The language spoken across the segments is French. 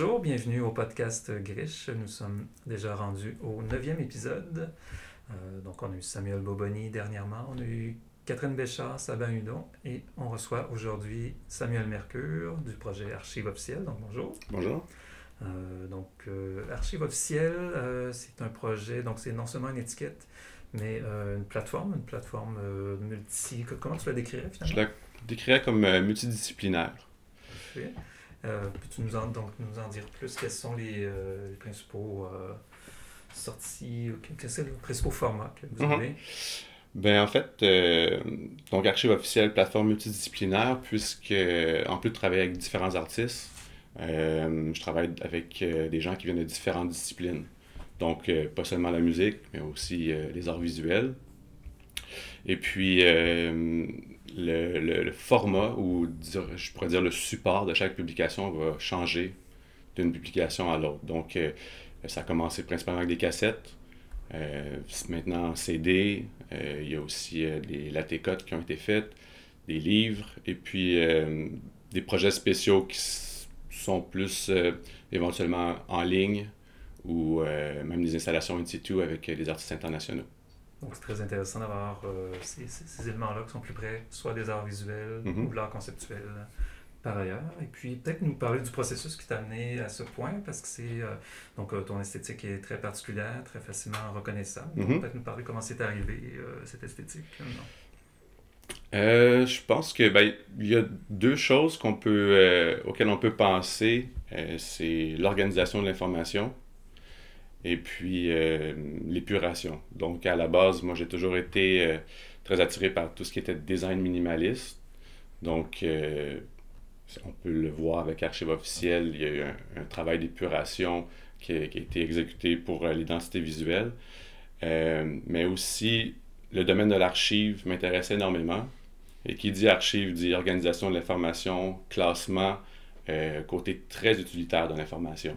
Bonjour, bienvenue au podcast Grish. Nous sommes déjà rendus au neuvième épisode. Euh, donc, on a eu Samuel Boboni dernièrement, on a eu Catherine Béchard, Sabin Hudon et on reçoit aujourd'hui Samuel Mercure du projet Archive officielle. Donc, bonjour. Bonjour. Euh, donc, euh, Archive officielle, c'est un projet, donc c'est non seulement une étiquette, mais une plateforme, une plateforme multi. Comment tu la décrirais finalement? Je la décrirais comme multidisciplinaire. Parfait. Peux-tu nous en, donc, nous en dire plus Quels sont les, principaux sorties, quels sont les principaux formats que vous mhm. avez ben, en fait, euh, donc Archive officielle, plateforme multidisciplinaire, puisque en plus de travailler avec différents artistes, euh, je travaille avec euh, des gens qui viennent de différentes disciplines. Donc, pas seulement la musique, mais aussi les arts visuels. Et puis, le, le, format, ou je pourrais dire le support de chaque publication va changer d'une publication à l'autre. Donc, ça a commencé principalement avec des cassettes. Euh, maintenant CD, euh, il y a aussi euh, des latécotes qui ont été faites, des livres, et puis des projets spéciaux qui sont plus éventuellement en ligne ou même des installations in situ avec des artistes internationaux. Donc c'est très intéressant d'avoir ces, ces éléments-là qui sont plus près, soit des arts visuels mm-hmm. ou de l'art conceptuel par ailleurs. Et puis peut-être nous parler du processus qui t'a amené à ce point, parce que c'est euh, donc euh, ton esthétique est très particulière, très facilement reconnaissable. Mm-hmm. Peut-être nous parler comment c'est arrivé euh, cette esthétique. je pense que ben, il y a deux choses qu'on peut auxquelles on peut penser, c'est l'organisation de l'information et puis l'épuration. Donc à la base, moi j'ai toujours été très attiré par tout ce qui était design minimaliste. Donc on peut le voir avec Archive officielle, il y a eu un, travail d'épuration qui, a été exécuté pour euh, l'identité visuelle. Euh, mais aussi, le domaine de l'archive m'intéressait énormément. Et qui dit archive dit organisation de l'information, classement, euh, côté très utilitaire de l'information.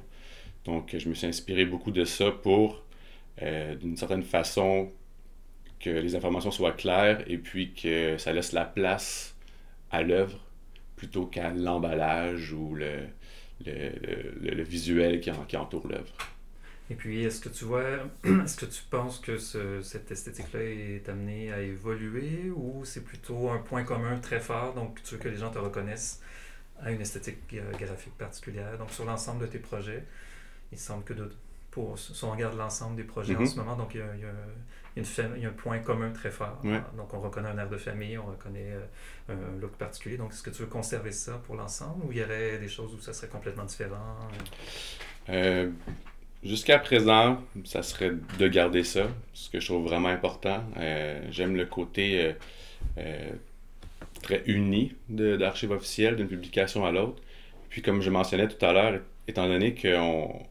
Donc, je me suis inspiré beaucoup de ça pour, d'une certaine façon, que les informations soient claires et puis que ça laisse la place à l'œuvre plutôt qu'à l'emballage ou le, le, le, visuel qui, qui entoure l'œuvre. Et puis, est-ce que tu vois, est-ce que tu penses que ce, cette esthétique-là est amenée à évoluer ou c'est plutôt un point commun très fort, donc tu veux que les gens te reconnaissent à une esthétique euh, graphique particulière? Donc, sur l'ensemble de tes projets, il semble que de, pour, si on regarde l'ensemble des projets en mm-hmm. ce moment, donc il y a, il y a il y, a un point commun très fort. Donc, on reconnaît un air de famille, on reconnaît euh, un look particulier. Donc, est-ce que tu veux conserver ça pour l'ensemble ou il y aurait des choses où ça serait complètement différent? Euh, jusqu'à présent, ça serait de garder ça, ce que je trouve vraiment important. Euh, j'aime le côté très uni d'archives officielles d'une publication à l'autre. Puis, comme je mentionnais tout à l'heure, étant donné qu'on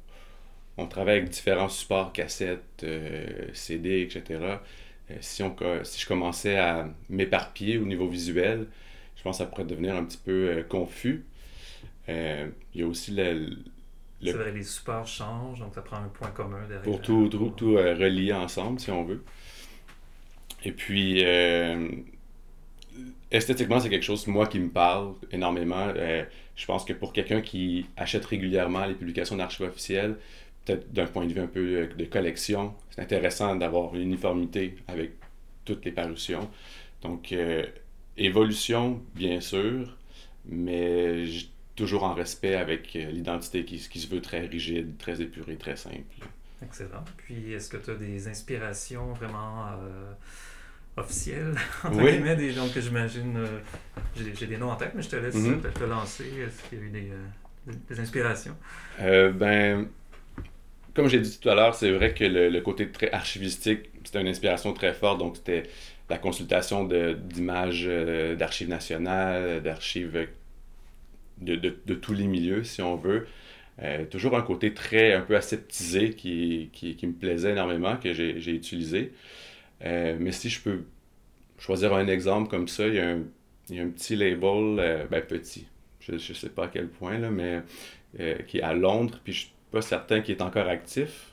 on travaille avec différents supports, cassettes, euh, CD, etc. Euh, si, on, si je commençais à m'éparpiller au niveau visuel, je pense que ça pourrait devenir un petit peu euh, confus. il y a aussi le, C'est vrai, les supports changent, donc ça prend un point commun derrière. Pour tout, tout, tout relier ensemble, si on veut. Et puis, esthétiquement, c'est quelque chose, moi, qui me parle énormément. je pense que pour quelqu'un qui achète régulièrement les publications d'archives officielles, peut-être d'un point de vue un peu euh, de collection, c'est intéressant d'avoir une uniformité avec toutes les parutions. Donc, euh, évolution, bien sûr, mais toujours en respect avec euh, l'identité qui, qui, se veut très rigide, très épurée, très simple. Excellent. Puis, est-ce que tu as des inspirations vraiment officielles, oui. des, donc j'imagine, j'ai des noms en tête, mais je te laisse mm-hmm. te, lancer. Est-ce qu'il y a eu des, des inspirations? ben, comme j'ai dit tout à l'heure, c'est vrai que le, côté très archivistique, c'était une inspiration très forte. Donc, c'était la consultation d'images euh, d'archives nationales, d'archives de, de, tous les milieux, si on veut. Euh, toujours un côté très un peu aseptisé qui, qui, qui me plaisait énormément, que j'ai utilisé. Euh, mais si je peux choisir un exemple comme ça, il y a un, il y a un petit label, ben petit, je ne sais pas à quel point, là, mais qui est à Londres, puis je pas certain qu'il est encore actif,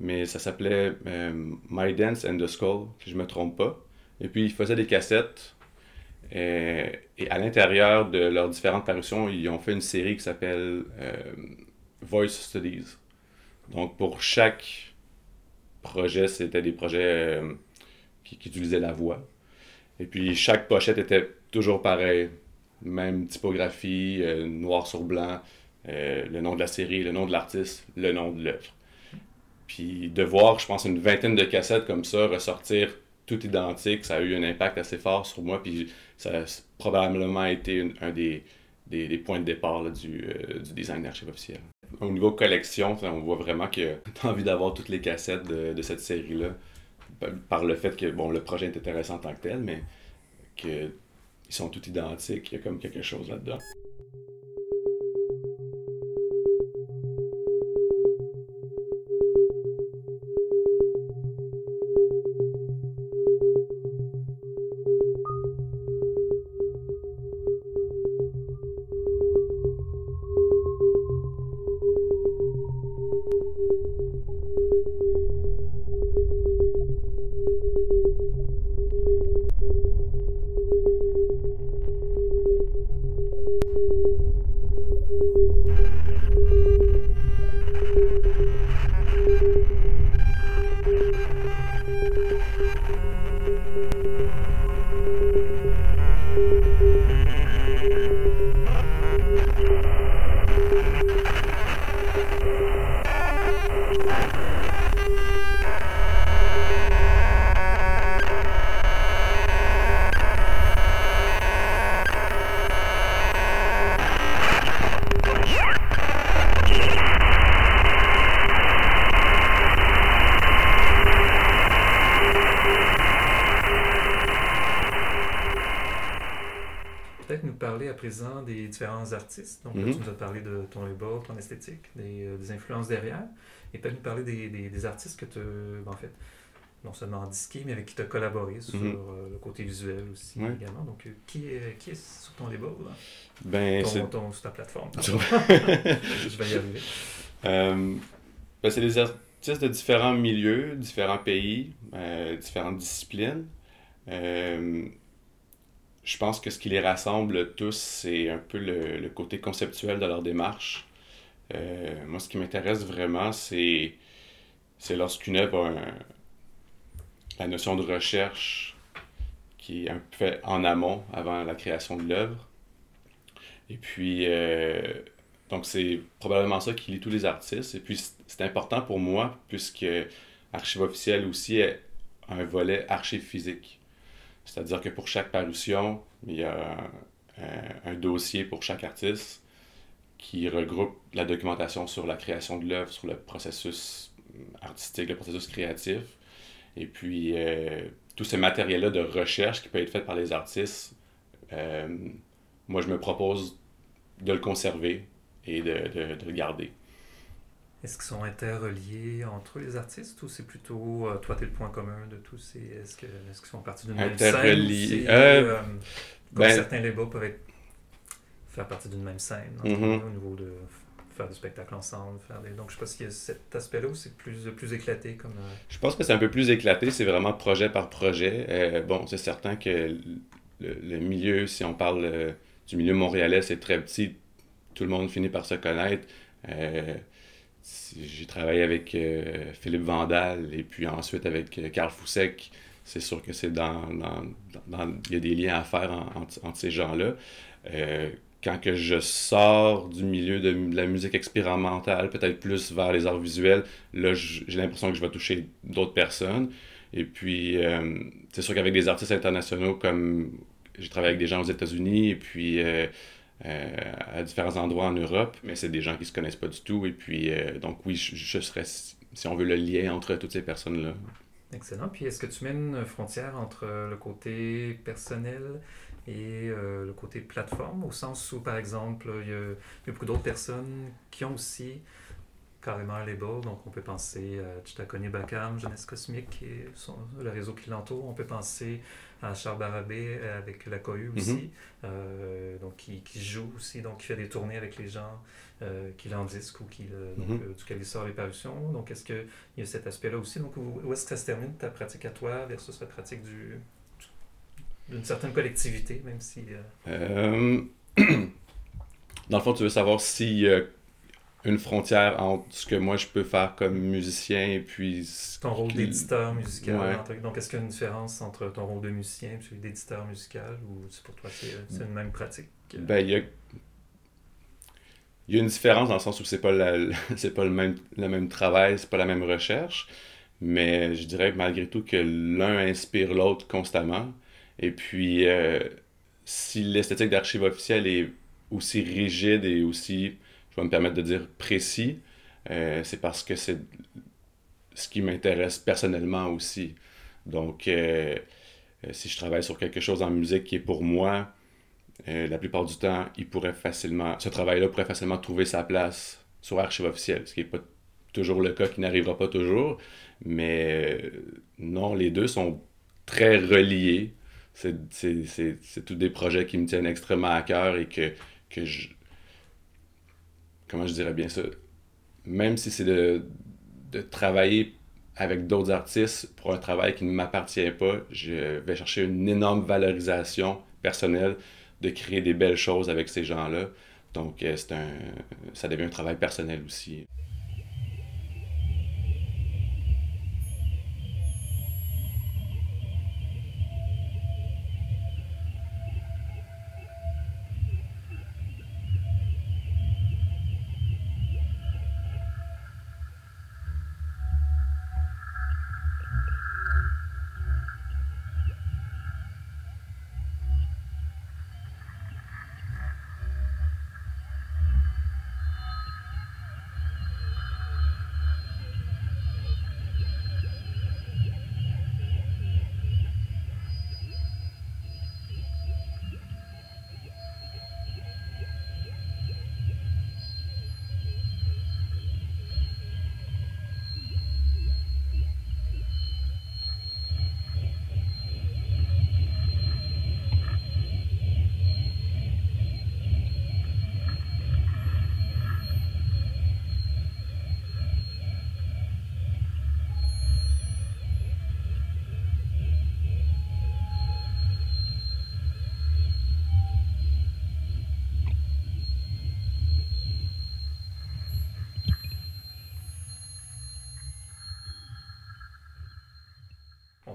mais ça s'appelait euh, My Dance and the Skull, si je me trompe pas. Et puis, ils faisaient des cassettes. Et, à l'intérieur de leurs différentes parutions, ils ont fait une série qui s'appelle Voice Studies. Donc, pour chaque projet, c'était des projets qui, qui, utilisaient la voix. Et puis, chaque pochette était toujours pareil. Même typographie, noir sur blanc, le nom de la série, le nom de l'artiste, le nom de l'œuvre. Puis de voir, je pense, une vingtaine de cassettes comme ça ressortir tout identique, ça a eu un impact assez fort sur moi. Puis ça a probablement été un des, points de départ du, euh, du design d'archives officiel. Au niveau collection, on voit vraiment que tu as envie d'avoir toutes les cassettes de, de cette série-là. Par le fait que bon, le projet est intéressant en tant que tel, mais qu'ils sont tous identiques, il y a comme quelque chose là-dedans. Des différents artistes. Donc, mhm. tu nous as parlé de ton label, ton esthétique, des, euh, des influences derrière. Et peut-être nous parler des, des, des, artistes que tu ben, en fait, non seulement disqué, mais avec qui tu as collaboré sur mhm. euh, le côté visuel aussi également. Donc, euh, qui, est, qui est sur ton label là? Ben, ton, ton, sur ta plateforme. Je vais y arriver. Ben, c'est des artistes de différents milieux, différents pays, différentes disciplines je pense que ce qui les rassemble tous, c'est un peu le, côté conceptuel de leur démarche. Euh, moi, ce qui m'intéresse vraiment, c'est, c'est lorsqu'une œuvre a la notion de recherche qui est un peu fait en amont, avant la création de l'œuvre. Et puis, euh, donc c'est probablement ça qui lie tous les artistes. Et puis, c'est important pour moi, puisque Archive officielle aussi est un volet archive physique. C'est-à-dire que pour chaque parution, il y a un, dossier pour chaque artiste qui regroupe la documentation sur la création de l'œuvre, sur le processus artistique, le processus créatif. Et puis, euh, tout ce matériel-là de recherche qui peut être fait par les artistes, euh, moi, je me propose de le conserver et de, de le garder. Est-ce qu'ils sont interreliés entre les artistes ou c'est plutôt euh, toi, tu es le point commun de tous ces. Est-ce qu'ils est qu font partie d'une même scène? Euh, euh, Comme ben certains labels peuvent être, faire partie d'une même scène mm-hmm. au niveau de faire du spectacle ensemble. Faire des... Donc je sais pas s'il y a cet aspect-là ou c'est plus, plus éclaté comme. Je pense que c'est un peu plus éclaté, c'est vraiment projet par projet. bon, c'est certain que le, milieu, si on parle du milieu montréalais, c'est très petit. Tout le monde finit par se connaître j'ai travaillé avec euh, Philippe Vandal et puis ensuite avec euh, Carl. C'est sûr que c'est dans, Il y a des liens à faire entre ces gens-là. Euh, quand que je sors du milieu de, la musique expérimentale, peut-être plus vers les arts visuels, là, j'ai l'impression que je vais toucher d'autres personnes. Et puis, c'est sûr qu'avec des artistes internationaux comme j'ai travaillé avec des gens aux États-Unis et puis euh, à différents endroits en Europe, mais c'est des gens qui se connaissent pas du tout. Et puis, euh, donc oui, je, serais, si on veut, le lien entre toutes ces personnes-là. Excellent. Puis est-ce que tu mets une frontière entre le côté personnel et euh, le côté plateforme, au sens où, par exemple, il y a beaucoup d'autres personnes qui ont aussi carrément label. Donc, on peut penser à Chitakoni Bakam, Jeunesse Cosmique, et le réseau qui l'entoure. On peut penser à Charles Barabé euh, avec la aussi, mhm. euh, donc qui, qui, joue aussi, donc qui fait des tournées avec les gens, euh, qui l'en disque ou qui, donc, mhm. duquel il sort les parutions. Donc, est-ce qu'il y a cet aspect-là aussi? Donc, où, est-ce que ça se termine, ta pratique à toi versus la pratique du, d'une certaine collectivité, même si... Dans le fond, tu veux savoir si une frontière entre ce que moi je peux faire comme musicien et puis. Ton rôle d'éditeur musical. Donc, est-ce qu'il y a une différence entre ton rôle de musicien et celui d'éditeur musical ou pour toi c'est une même pratique Ben, il y a. Il y a une différence dans le sens où c'est pas, la, c'est pas le, même, le même travail, c'est pas la même recherche, mais je dirais malgré tout que l'un inspire l'autre constamment. Et puis, euh, si l'esthétique d'archive officielle est aussi rigide et aussi je vais me permettre de dire précis, euh, c'est parce que c'est ce qui m'intéresse personnellement aussi. Donc, euh, euh, si je travaille sur quelque chose en musique qui est pour moi, la plupart du temps, il pourrait facilement, ce travail-là pourrait facilement trouver sa place sur Archive officielle, ce qui n'est pas toujours le cas, qui n'arrivera pas toujours. Mais non, les deux sont très reliés. C'est tous des projets qui me tiennent extrêmement à cœur et que, que je, comment je dirais bien ça, même si c'est de, travailler avec d'autres artistes pour un travail qui ne m'appartient pas, je vais chercher une énorme valorisation personnelle de créer des belles choses avec ces gens-là. Donc, euh, c'est un, ça devient un travail personnel aussi.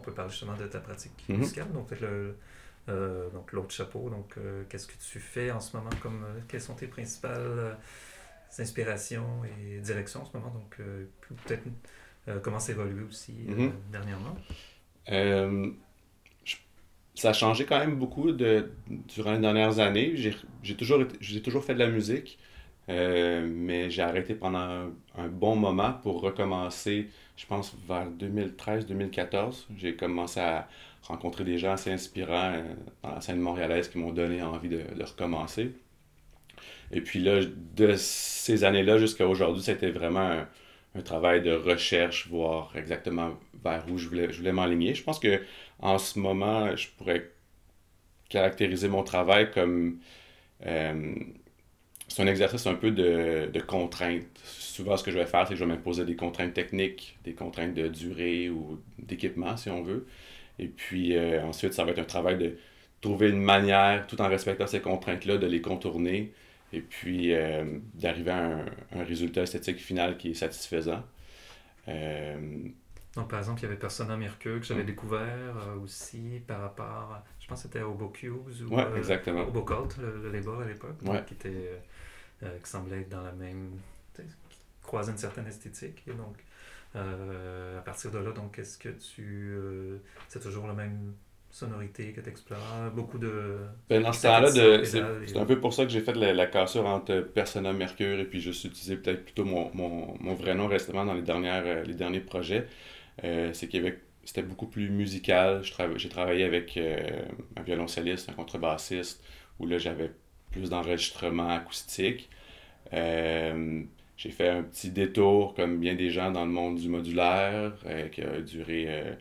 Peut parler justement de ta pratique mhm. musicale. Donc, le, euh, donc l'autre chapeau. Donc, euh, qu'est-ce que tu fais en ce moment comme euh, quelles sont tes principales inspirations et directions en ce moment? Donc, peut-être comment ça évolué aussi mhm. dernièrement? ça a changé quand même beaucoup de, durant les dernières années. J'ai toujours, j'ai toujours fait de la musique, mais j'ai arrêté pendant un, bon moment pour recommencer je pense, vers 2013-2014, j'ai commencé à rencontrer des gens assez inspirants euh, dans la scène montréalaise qui m'ont donné envie de, recommencer. Et puis là, de ces années-là jusqu'à aujourd'hui, c'était vraiment un, travail de recherche, voir exactement vers où je voulais, je voulais m'aligner. Je pense que en ce moment, je pourrais caractériser mon travail comme euh, c'est un exercice un peu de, de contrainte souvent, ce que je vais faire, c'est que je vais m'imposer des contraintes techniques, des contraintes de durée ou d'équipement, si on veut. Et puis euh, ensuite, ça va être un travail de trouver une manière, tout en respectant ces contraintes-là, de les contourner et puis euh, d'arriver à un, résultat esthétique final qui est satisfaisant. Euh, Donc, par exemple, il y avait Persona Mercure que j'avais mm. découvert aussi par rapport, je pense que c'était au Bocuse ou ouais, exactement. le, le label à l'époque, qui, était, qui semblait être dans la même croiser une certaine esthétique. Et donc, euh, à partir de là, donc, est-ce que tu. Euh, c'est toujours la même sonorité que tu explores Beaucoup de. Ben, dans ce temps-là, c'est un peu pour ça que j'ai fait la, cassure entre Persona Mercure et puis juste utiliser peut-être plutôt mon, mon, mon, vrai nom récemment dans les, dernières, euh, les derniers projets. c'est qu'il c'était beaucoup plus musical. J'ai travaillé avec un violoncelliste, un contrebassiste, où là j'avais plus d'enregistrement acoustique. J'ai fait un petit détour, comme bien des gens dans le monde du modulaire, euh, qui a duré euh,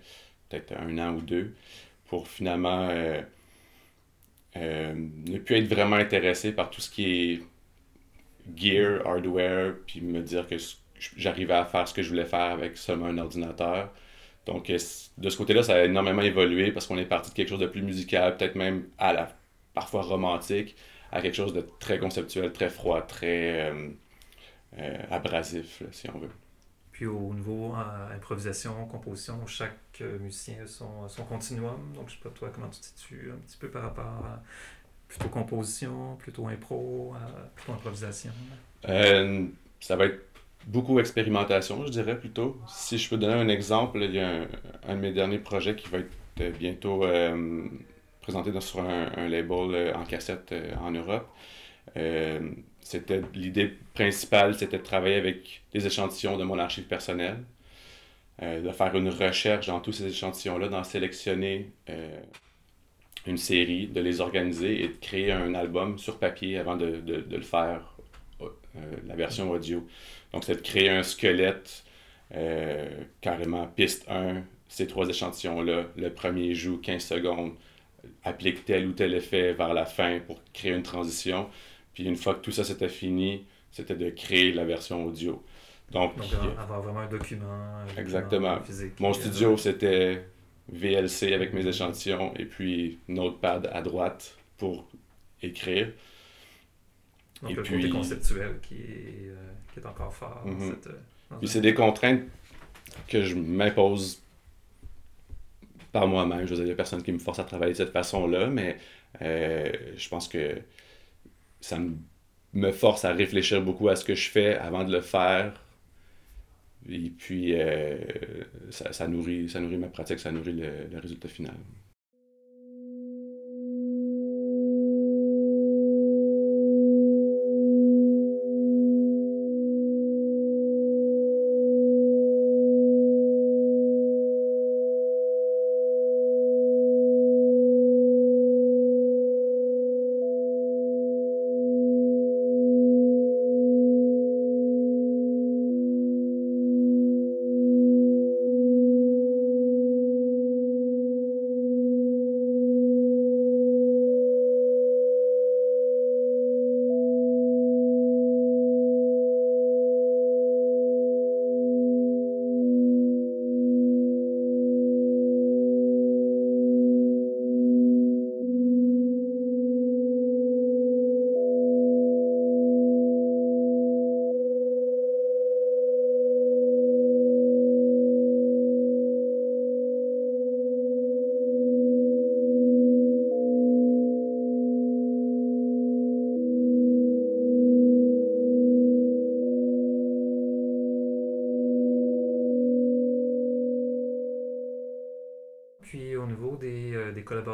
peut-être un an ou deux, pour finalement euh, ne plus être vraiment intéressé par tout ce qui est gear, hardware, puis me dire que j'arrivais à faire ce que je voulais faire avec seulement un ordinateur. Donc, de ce côté-là, ça a énormément évolué parce qu'on est parti de quelque chose de plus musical, peut-être même à la parfois romantique, à quelque chose de très conceptuel, très froid, très abrasif, si on veut. Puis au niveau improvisation, composition, chaque musicien a son, son continuum. Donc je sais pas toi comment tu te situes un petit peu par rapport à plutôt composition, plutôt impro, plutôt improvisation? ça va être beaucoup expérimentation, je dirais plutôt. Si je peux donner un exemple, il y a un, de mes derniers projets qui va être euh, bientôt euh, présenté sur un, label euh, en cassette en Europe. c'était l'idée principale, c'était de travailler avec des échantillons de mon archive personnelle, de faire une recherche dans tous ces échantillons-là, d'en sélectionner une série, de les organiser et de créer un album sur papier avant de, de, le faire, la version audio. Donc, c'est de créer un squelette euh, carrément piste 1, ces trois échantillons-là. Le premier joue 15 secondes, applique tel ou tel effet vers la fin pour créer une transition. Puis une fois que tout ça c'était fini, c'était de créer la version audio. Donc, avoir vraiment un document. exactement. Mon studio, c'était VLC avec mes échantillons et puis Notepad à droite pour écrire. Donc, et le puis, côté conceptuel qui est, euh, qui est encore fort. Mhm. Euh, puis c'est des contraintes que je m'impose par moi-même. Je veux dire, il personne qui me force à travailler de cette façon-là, mais euh, je pense que ça me force à réfléchir beaucoup à ce que je fais avant de le faire. Et puis, ça, nourrit, ça nourrit ma pratique, ça nourrit le résultat final.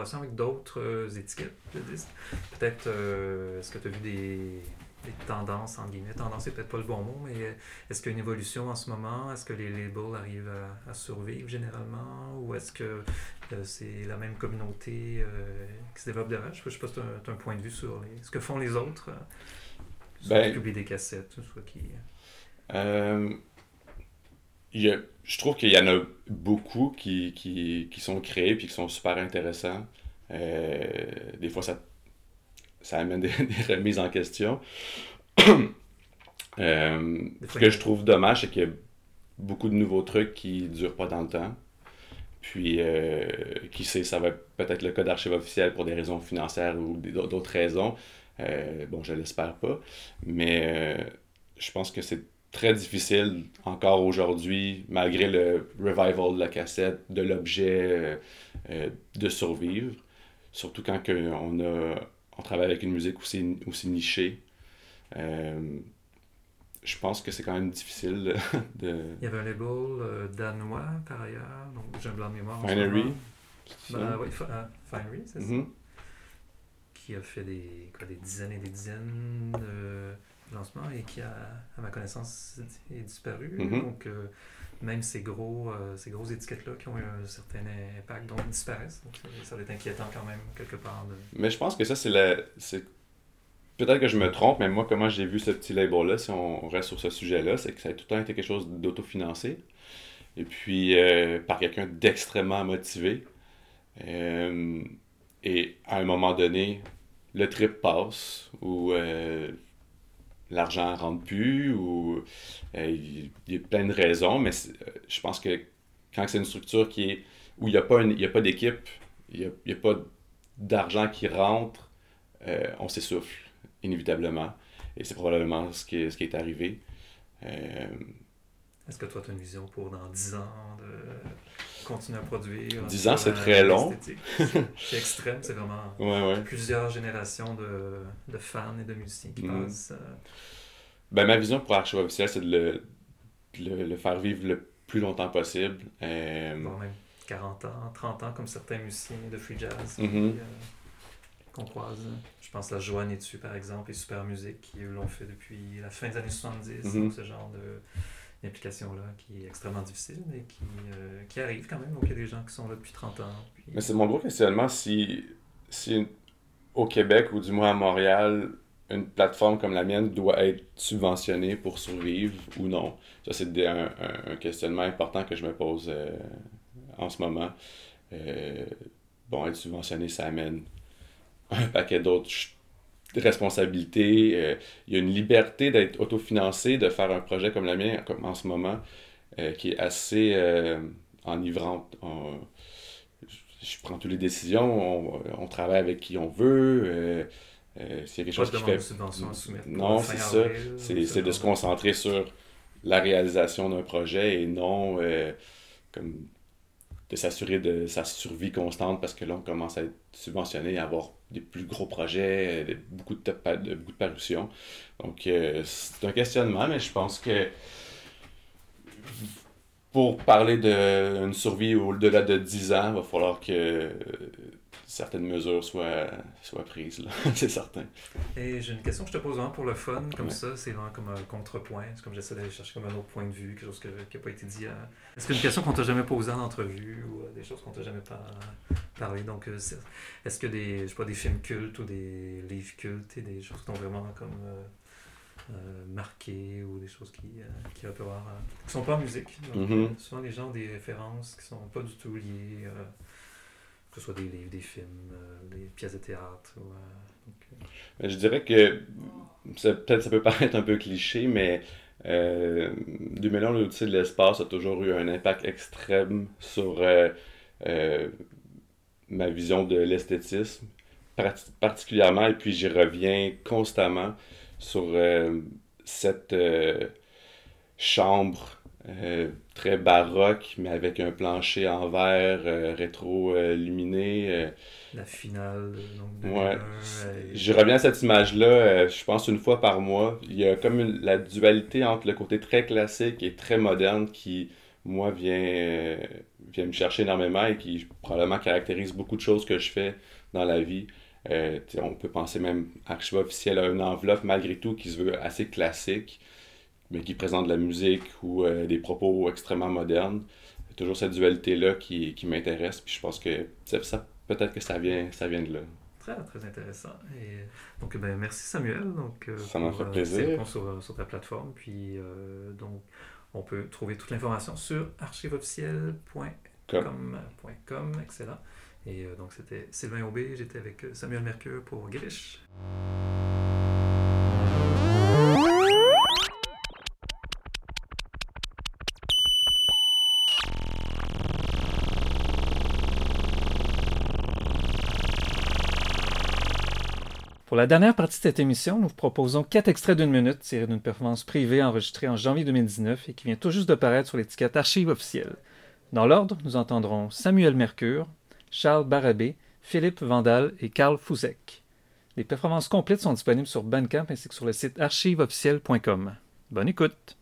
Collaboration avec d'autres euh, étiquettes de disques. Peut-être, euh, est-ce que tu as vu des, tendances, en guillemets, tendance c'est peut-être pas le bon mot, mais est-ce qu'il y a une évolution en ce moment? Est-ce que les labels arrivent à, survivre généralement? Ou est-ce que euh, c'est la même communauté qui se développe derrière? Je ne sais pas si tu as, un point de vue sur ce que font les autres, ben, qui publient des cassettes, soit qui je trouve qu'il y en a beaucoup qui, sont créés puis qui sont super intéressants. Euh, des fois, ça, amène des, remises en question. euh, ce que je trouve dommage, c'est qu'il y a beaucoup de nouveaux trucs qui ne durent pas dans le temps. Puis, euh, qui sait, ça va peut-être le cas d'archives officielles pour des raisons financières ou d'autres raisons. Bon, je l'espère pas. Mais je pense que c'est très difficile encore aujourd'hui, malgré le revival de la cassette, de l'objet, euh, euh, de survivre. Surtout quand on, a, on travaille avec une musique aussi, aussi nichée. Euh, je pense que c'est quand même difficile de... Il y avait un label danois par ailleurs, donc j'ai un blanc de mémoire. Finery. Ben, oui, Finery, c'est ça. Mm-hmm. Qui a fait des, quoi, des dizaines et des dizaines de lancement et qui, a, à ma connaissance, est disparu. Mm-hmm. Donc, euh, même ces, gros, euh, ces grosses étiquettes-là qui ont eu un certain impact, donc disparaissent. Donc, ça, va être inquiétant quand même, quelque part. Mais je pense que ça, c'est la. Peut-être que je me trompe, mais moi, comment j'ai vu ce petit label-là, si on reste sur ce sujet-là, c'est que ça a tout le temps été quelque chose d'autofinancé. Et puis, euh, par quelqu'un d'extrêmement motivé. et à un moment donné, le trip passe, ou l'argent rentre plus ou euh, il y a plein de raisons, mais euh, je pense que quand c'est une structure qui est où il n'y a pas, a pas d'équipe, il n'y a, pas d'argent qui rentre, euh, on s'essouffle, inévitablement. Et c'est probablement ce qui est, ce qui est arrivé. Est-ce que toi, tu as une vision pour dans 10 ans de continuer à produire 10 ans, c'est très long. c'est extrême, c'est vraiment ouais, plusieurs générations de, de, fans et de musiciens qui mm. passent. Ben, ma vision pour Archive officiel, c'est de le, le, le, faire vivre le plus longtemps possible. Euh... Bon, même 40 ans, 30 ans, comme certains musiciens de free jazz mm-hmm. euh, qu'on croise. Je pense à Joanne et dessus par exemple, et Super Music, qui l'ont fait depuis la fin des années 70, mm-hmm. ce genre de implication-là, qui est extrêmement difficile, mais qui, euh, qui arrive quand même. Donc, il y a des gens qui sont là depuis 30 ans. Mais c'est mon gros questionnement si, si au Québec ou du moins à Montréal, une plateforme comme la mienne doit être subventionnée pour survivre ou non. Ça, c'est un, un, questionnement important que je me pose euh, en ce moment. Euh, bon, être subventionné, ça amène un paquet d'autres responsabilités. Euh, il y a une liberté d'être autofinancé, de faire un projet comme le mien, comme en ce moment, qui est assez enivrante. je prends toutes les décisions, on, on, travaille avec qui on veut. Euh, s'il y a quelque chose qui fait. non, c'est ça. C'est de se concentrer sur la réalisation d'un projet et non euh, comme de s'assurer de sa survie constante parce que là, on commence à être subventionné, à avoir des plus gros projets, euh, beaucoup, de, beaucoup de parutions. Donc, c'est un questionnement, mais je pense que pour parler d'une survie au-delà de 10 ans, il va falloir que certaines mesures soient, soient prises, c'est certain. Et j'ai une question que je te pose vraiment pour le fun, comme ça, c'est vraiment comme un contrepoint, c'est comme j'essaie d'aller chercher comme un autre point de vue, quelque chose qui n'a pas été dit. Est-ce qu'une question qu'on t'a jamais posée en entrevue ou euh, des choses qu'on t'a jamais parlé? Donc, euh, est-ce que des, je sais pas, des films cultes ou des livres cultes et des choses qui t'ont vraiment comme euh, marqué ou des choses qui, qui, avoir, qui sont pas en musique. Donc, mm-hmm. souvent, les gens ont des références qui sont pas du tout liées que ce soit des livres, des films, euh, des pièces de théâtre. Euh, euh. Je dirais que peut-être ça peut paraître un peu cliché, mais euh, 2001, l'Odyssée de l'espace a toujours eu un impact extrême sur ma vision de l'esthétisme, particulièrement, et puis j'y reviens constamment sur cette chambre euh, très baroque, mais avec un plancher en verre euh, rétro-luminé. Euh. La finale. Donc, ouais. Je reviens à cette image-là, je pense une fois par mois. Il y a comme la dualité entre le côté très classique et très moderne qui, moi, vient, vient me chercher énormément et qui probablement caractérise beaucoup de choses que je fais dans la vie. on peut penser même archive officiel à une enveloppe malgré tout qui se veut assez classique mais qui présente de la musique ou euh, des propos extrêmement modernes. toujours cette dualité-là qui, qui m'intéresse, puis je pense que ça, peut-être que ça vient, ça vient de là. Très, très intéressant. Et, donc, ben, merci Samuel. Donc, euh, ça m'a fait euh, plaisir. Sur, sur, ta plateforme. Puis, donc, on peut trouver toute l'information sur archiveofficiel.com. Excellent. Et donc, c'était Sylvain Aubé. J'étais avec Samuel Mercure pour Grish. Pour la dernière partie de cette émission, nous vous proposons quatre extraits d'une minute tirés d'une performance privée enregistrée en janvier 2019 et qui vient tout juste de paraître sur l'étiquette Archive officielle. Dans l'ordre, nous entendrons Samuel Mercure, Charles Barabé, Philippe Vandal et Karl Fouzek. Les performances complètes sont disponibles sur Bandcamp ainsi que sur le site archiveofficiel.com. Bonne écoute!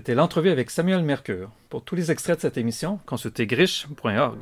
C'était l'entrevue avec Samuel Mercure. Pour tous les extraits de cette émission, consultez griche.org.